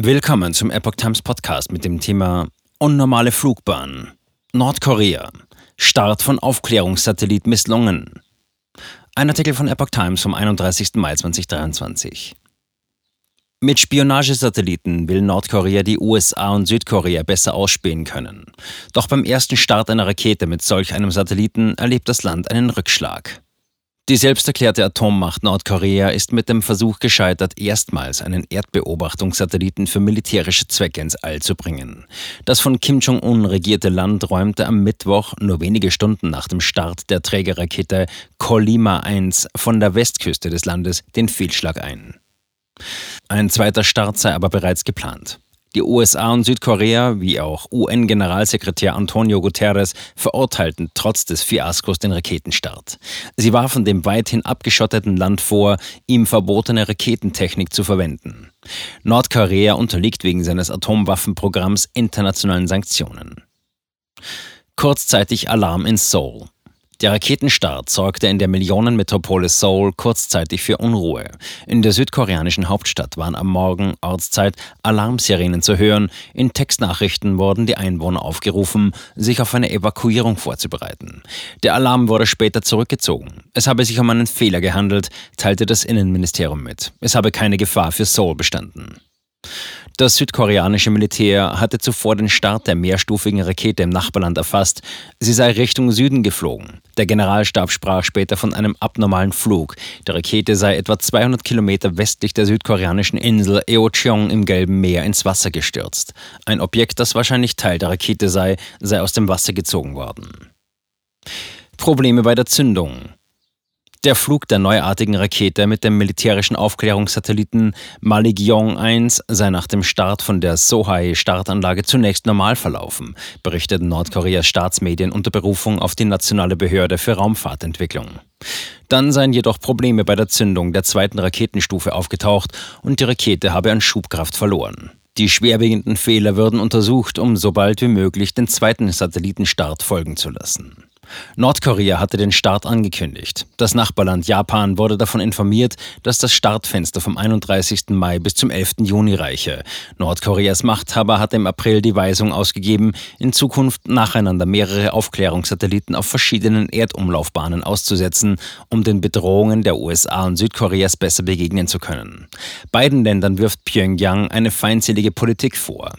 Willkommen zum Epoch Times Podcast mit dem Thema Unnormale Flugbahn. Nordkorea. Start von Aufklärungssatellit misslungen. Ein Artikel von Epoch Times vom 31. Mai 2023. Mit Spionagesatelliten will Nordkorea die USA und Südkorea besser ausspähen können. Doch beim ersten Start einer Rakete mit solch einem Satelliten erlebt das Land einen Rückschlag. Die selbsterklärte Atommacht Nordkorea ist mit dem Versuch gescheitert, erstmals einen Erdbeobachtungssatelliten für militärische Zwecke ins All zu bringen. Das von Kim Jong-un regierte Land räumte am Mittwoch, nur wenige Stunden nach dem Start der Trägerrakete Kolima 1 von der Westküste des Landes, den Fehlschlag ein. Ein zweiter Start sei aber bereits geplant. Die USA und Südkorea, wie auch UN-Generalsekretär Antonio Guterres, verurteilten trotz des Fiaskos den Raketenstart. Sie warfen dem weithin abgeschotteten Land vor, ihm verbotene Raketentechnik zu verwenden. Nordkorea unterliegt wegen seines Atomwaffenprogramms internationalen Sanktionen. Kurzzeitig Alarm in Seoul. Der Raketenstart sorgte in der Millionenmetropole Seoul kurzzeitig für Unruhe. In der südkoreanischen Hauptstadt waren am Morgen Ortszeit Alarmsirenen zu hören. In Textnachrichten wurden die Einwohner aufgerufen, sich auf eine Evakuierung vorzubereiten. Der Alarm wurde später zurückgezogen. Es habe sich um einen Fehler gehandelt, teilte das Innenministerium mit. Es habe keine Gefahr für Seoul bestanden. Das südkoreanische Militär hatte zuvor den Start der mehrstufigen Rakete im Nachbarland erfasst. Sie sei Richtung Süden geflogen. Der Generalstab sprach später von einem abnormalen Flug. Die Rakete sei etwa 200 Kilometer westlich der südkoreanischen Insel Eocheong im Gelben Meer ins Wasser gestürzt. Ein Objekt, das wahrscheinlich Teil der Rakete sei, sei aus dem Wasser gezogen worden. Probleme bei der Zündung. Der Flug der neuartigen Rakete mit dem militärischen Aufklärungssatelliten Maligyong 1 sei nach dem Start von der Sohae-Startanlage zunächst normal verlaufen, berichteten Nordkoreas Staatsmedien unter Berufung auf die Nationale Behörde für Raumfahrtentwicklung. Dann seien jedoch Probleme bei der Zündung der zweiten Raketenstufe aufgetaucht und die Rakete habe an Schubkraft verloren. Die schwerwiegenden Fehler würden untersucht, um so bald wie möglich den zweiten Satellitenstart folgen zu lassen. Nordkorea hatte den Start angekündigt. Das Nachbarland Japan wurde davon informiert, dass das Startfenster vom 31. Mai bis zum 11. Juni reiche. Nordkoreas Machthaber hatte im April die Weisung ausgegeben, in Zukunft nacheinander mehrere Aufklärungssatelliten auf verschiedenen Erdumlaufbahnen auszusetzen, um den Bedrohungen der USA und Südkoreas besser begegnen zu können. Beiden Ländern wirft Pyongyang eine feindselige Politik vor.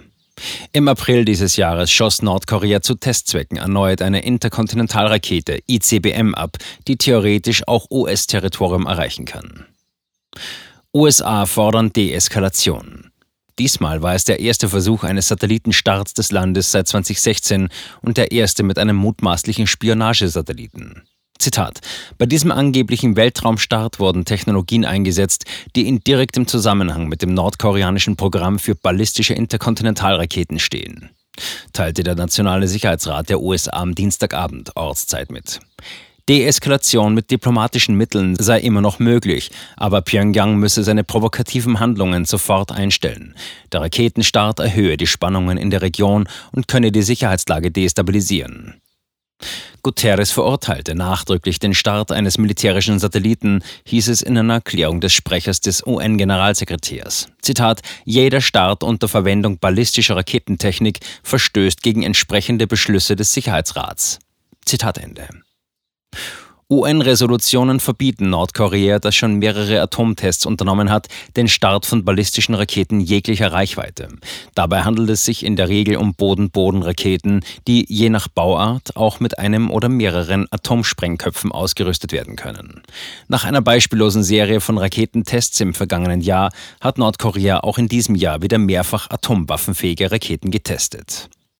Im April dieses Jahres schoss Nordkorea zu Testzwecken erneut eine Interkontinentalrakete ICBM ab, die theoretisch auch US-Territorium erreichen kann. USA fordern Deeskalation. Diesmal war es der erste Versuch eines Satellitenstarts des Landes seit 2016 und der erste mit einem mutmaßlichen Spionagesatelliten. Zitat. Bei diesem angeblichen Weltraumstart wurden Technologien eingesetzt, die in direktem Zusammenhang mit dem nordkoreanischen Programm für ballistische Interkontinentalraketen stehen, teilte der Nationale Sicherheitsrat der USA am Dienstagabend Ortszeit mit. Deeskalation mit diplomatischen Mitteln sei immer noch möglich, aber Pyongyang müsse seine provokativen Handlungen sofort einstellen. Der Raketenstart erhöhe die Spannungen in der Region und könne die Sicherheitslage destabilisieren. Guterres verurteilte nachdrücklich den Start eines militärischen Satelliten, hieß es in einer Erklärung des Sprechers des UN-Generalsekretärs. Zitat: Jeder Start unter Verwendung ballistischer Raketentechnik verstößt gegen entsprechende Beschlüsse des Sicherheitsrats. Zitat Ende. UN-Resolutionen verbieten Nordkorea, das schon mehrere Atomtests unternommen hat, den Start von ballistischen Raketen jeglicher Reichweite. Dabei handelt es sich in der Regel um Boden-Boden-Raketen, die je nach Bauart auch mit einem oder mehreren Atomsprengköpfen ausgerüstet werden können. Nach einer beispiellosen Serie von Raketentests im vergangenen Jahr hat Nordkorea auch in diesem Jahr wieder mehrfach atomwaffenfähige Raketen getestet.